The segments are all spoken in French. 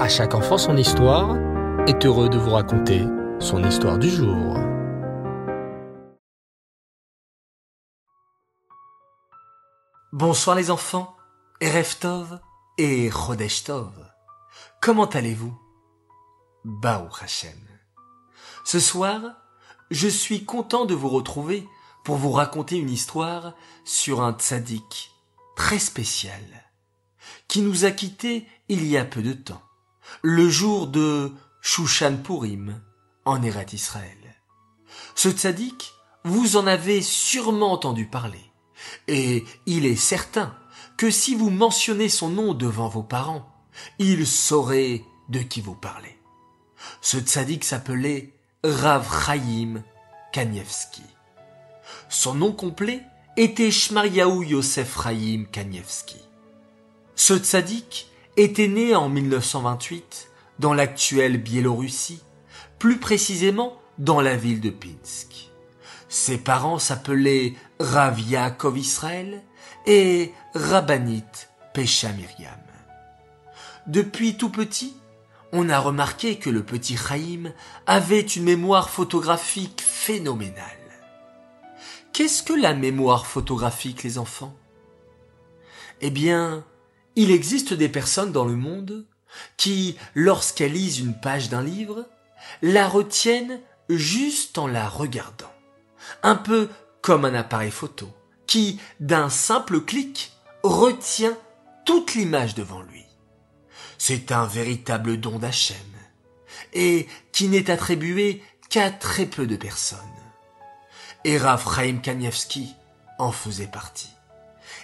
À chaque enfant son histoire est heureux de vous raconter son histoire du jour. Bonsoir les enfants, Erev Tov et Chodesh Tov. Comment allez-vous? Baruch Hashem. Ce soir, je suis content de vous retrouver pour vous raconter une histoire sur un tzaddik très spécial qui nous a quittés il y a peu de temps, le jour de Shushan Purim en Eret Israël. Ce tzaddik, vous en avez sûrement entendu parler, et il est certain que si vous mentionnez son nom devant vos parents, ils sauraient de qui vous parlez. Ce tzaddik s'appelait Rav Chaim Kanievski. Son nom complet était Shmariaou Yosef Chaim Kanievski. Ce tzaddik était né en 1928 dans l'actuelle Biélorussie, plus précisément dans la ville de Pinsk. Ses parents s'appelaient Rav Yaakov Israël et Rabbanit Pesha Miriam. Depuis tout petit, on a remarqué que le petit Chaim avait une mémoire photographique phénoménale. Qu'est-ce que la mémoire photographique, les enfants? Eh bien, il existe des personnes dans le monde qui, lorsqu'elles lisent une page d'un livre, la retiennent juste en la regardant. Un peu comme un appareil photo, qui, d'un simple clic, retient toute l'image devant lui. C'est un véritable don d'Hachem, et qui n'est attribué qu'à très peu de personnes. Et Rav Chaim Kanievski en faisait partie.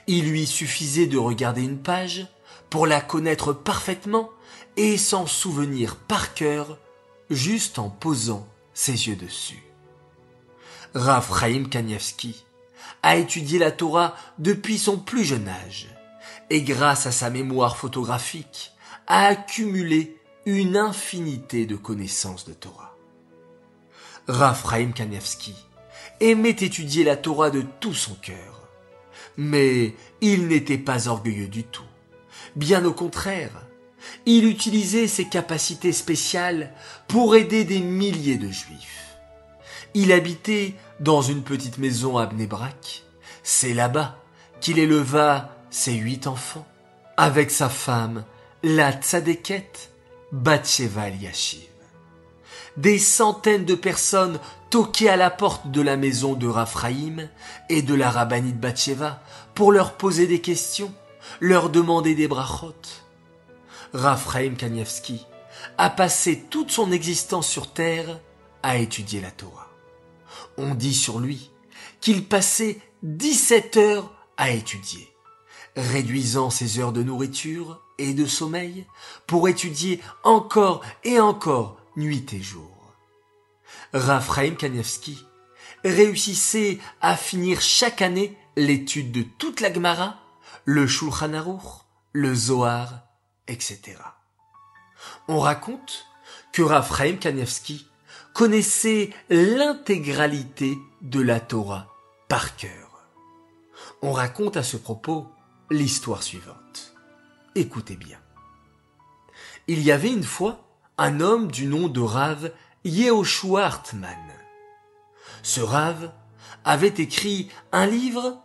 Il lui suffisait de regarder une page pour la connaître parfaitement et s'en souvenir par cœur juste en posant ses yeux dessus. Rav Chaim Kanievski a étudié la Torah depuis son plus jeune âge et grâce à sa mémoire photographique a accumulé une infinité de connaissances de Torah. Rav Chaim Kanievski aimait étudier la Torah de tout son cœur mais il n'était pas orgueilleux du tout. Bien au contraire, il utilisait ses capacités spéciales pour aider des milliers de juifs. Il habitait dans une petite maison à Bnebrak. C'est là-bas qu'il éleva ses huit enfants, avec sa femme, la tzadeket Batsheva Yashiv. Des centaines de personnes toquaient à la porte de la maison de Raphaïm et de la rabbinite Batsheva pour leur poser des questions, leur demander des brachot. Raphaïm Kanievski a passé toute son existence sur terre à étudier la Torah. On dit sur lui qu'il passait 17 heures à étudier, réduisant ses heures de nourriture et de sommeil pour étudier encore et encore nuit et jour. Raphaïm Kanievski réussissait à finir chaque année l'étude de toute la Gemara, le Shulchan Aruch, le Zohar, etc. On raconte que Raphaël Kanievski connaissait l'intégralité de la Torah par cœur. On raconte à ce propos l'histoire suivante. Écoutez bien. Il y avait une fois un homme du nom de Rav Yehoshua Hartman. Ce Rav avait écrit un livre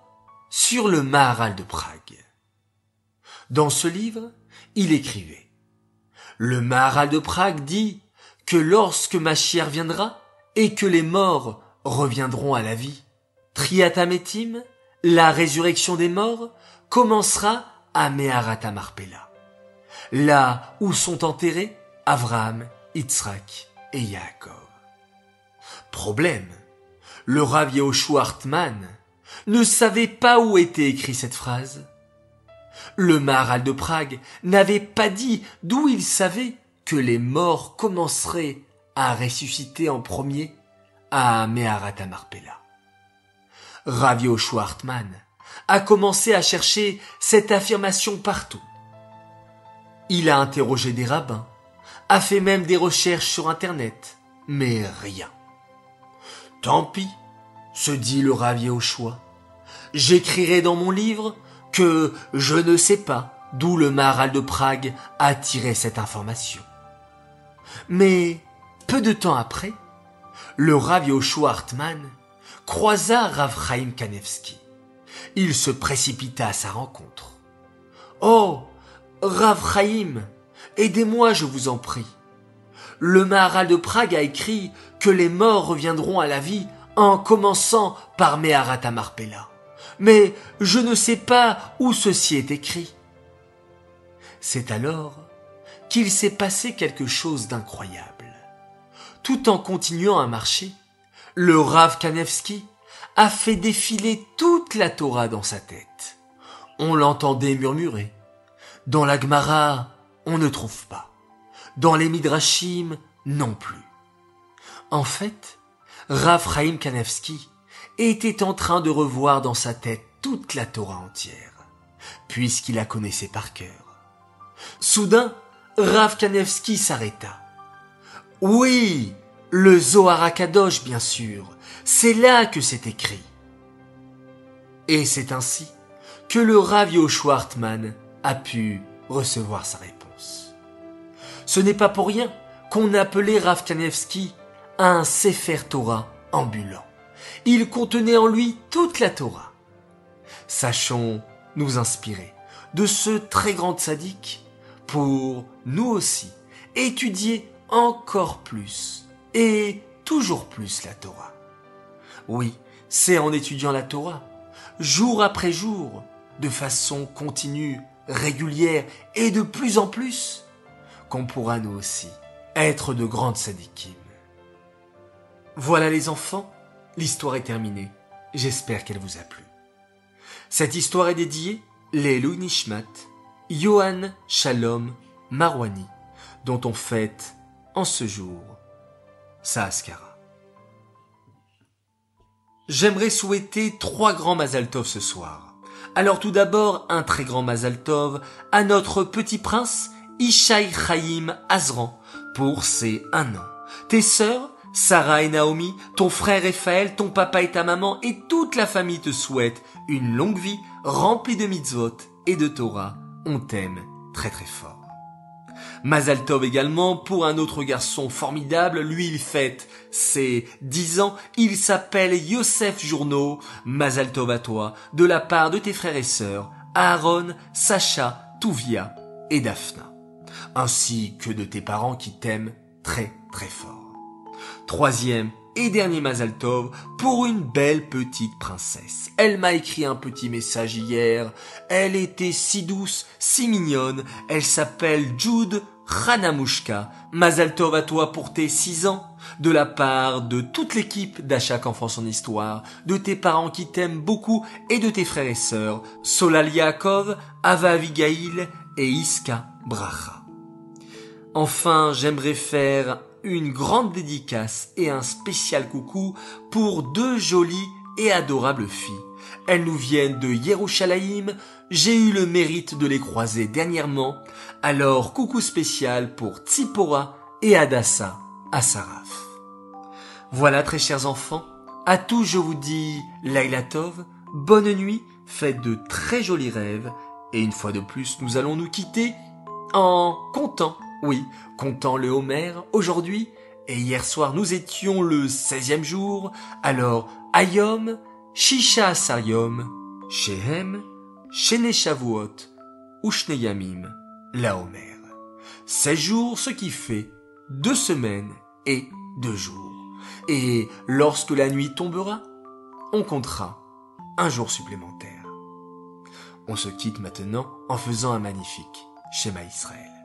sur le Maharal de Prague. Dans ce livre, il écrivait Le Maharal de Prague dit que lorsque ma chère viendra et que les morts reviendront à la vie, Triatametim, la résurrection des morts, commencera à Meharata Marpella, là où sont enterrés Abraham, Yitzhak et Yaakov. Problème, le Rav Yehoshua ne savait pas où était écrit cette phrase. Le Maharal de Prague n'avait pas dit d'où il savait que les morts commenceraient à ressusciter en premier à Meharata Marpella. Ravio Schwartman a commencé à chercher cette affirmation partout. Il a interrogé des rabbins, a fait même des recherches sur Internet, mais rien. Tant pis, se dit le Rav choix. J'écrirai dans mon livre que je ne sais pas d'où le Maharal de Prague a tiré cette information. Mais, peu de temps après, le Rav Yoshua Hartman croisa Rav Chaim Kanevski. Il se précipita à sa rencontre. Oh, Rav Chaim, aidez-moi, je vous en prie. Le Maharal de Prague a écrit que les morts reviendront à la vie en commençant par Meharat Marpella. Mais je ne sais pas où ceci est écrit. C'est alors qu'il s'est passé quelque chose d'incroyable. Tout en continuant à marcher, le Rav Kanevski a fait défiler toute la Torah dans sa tête. On l'entendait murmurer. Dans la Gemara, on ne trouve pas. Dans les Midrashim, non plus. En fait, Rav Chaim Kanevski était en train de revoir dans sa tête toute la Torah entière, puisqu'il la connaissait par cœur. Soudain, Rav Kanevski s'arrêta. Oui, le Zohar Akadosh, bien sûr, c'est là que c'est écrit. Et c'est ainsi que le Rav Yoshua a pu recevoir sa réponse. Ce n'est pas pour rien qu'on appelait Rav un Sefer Torah ambulant. Il contenait en lui toute la Torah. Sachons nous inspirer de ce très grand sadique pour nous aussi étudier encore plus et toujours plus la Torah. Oui, c'est en étudiant la Torah, jour après jour, de façon continue, régulière et de plus en plus, qu'on pourra nous aussi être de grandes sadikim. Voilà les enfants, l'histoire est terminée. J'espère qu'elle vous a plu. Cette histoire est dédiée les Nishmat, Yohan Shalom Marwani, dont on fête en ce jour Saaskara. J'aimerais souhaiter trois grands Mazaltov ce soir. Alors tout d'abord, un très grand Mazaltov à notre petit prince Ishaï Chaim Azran pour ses un an. Tes sœurs, Sarah et Naomi, ton frère Raphaël, ton papa et ta maman et toute la famille te souhaitent une longue vie remplie de mitzvot et de Torah. On t'aime très très fort. Mazal Tov également pour un autre garçon formidable, lui il fête ses dix ans, il s'appelle Yosef Journeau, Mazal Tov à toi, de la part de tes frères et sœurs, Aaron, Sacha, Touvia et Daphna, ainsi que de tes parents qui t'aiment très très fort. Troisième et dernier Mazal Tov pour une belle petite princesse. Elle m'a écrit un petit message hier. Elle était si douce, si mignonne. Elle s'appelle Jude Hanamushka. Mazal Tov à toi pour tes six ans. De la part de toute l'équipe d'À chaque enfant son histoire, de tes parents qui t'aiment beaucoup et de tes frères et sœurs, Solal Yaakov, Ava Avigail et Iska Bracha. Enfin, j'aimerais faire une grande dédicace et un spécial coucou pour deux jolies et adorables filles. Elles nous viennent de Yerushalayim, j'ai eu le mérite de les croiser dernièrement, alors coucou spécial pour Tsipora et Adassa à Saraf. Voilà très chers enfants, à tous je vous dis Laila Tov, bonne nuit, faites de très jolis rêves, et une fois de plus nous allons nous quitter en comptant oui, comptant le Homer aujourd'hui, et hier soir nous étions le 16e jour, alors Ayom, Shisha Sariom, Shehem, Shene Shavuot, Ushneyamim, la Homer. 16 jours, ce qui fait deux semaines et deux jours. Et lorsque la nuit tombera, on comptera un jour supplémentaire. On se quitte maintenant en faisant un magnifique schéma Israël.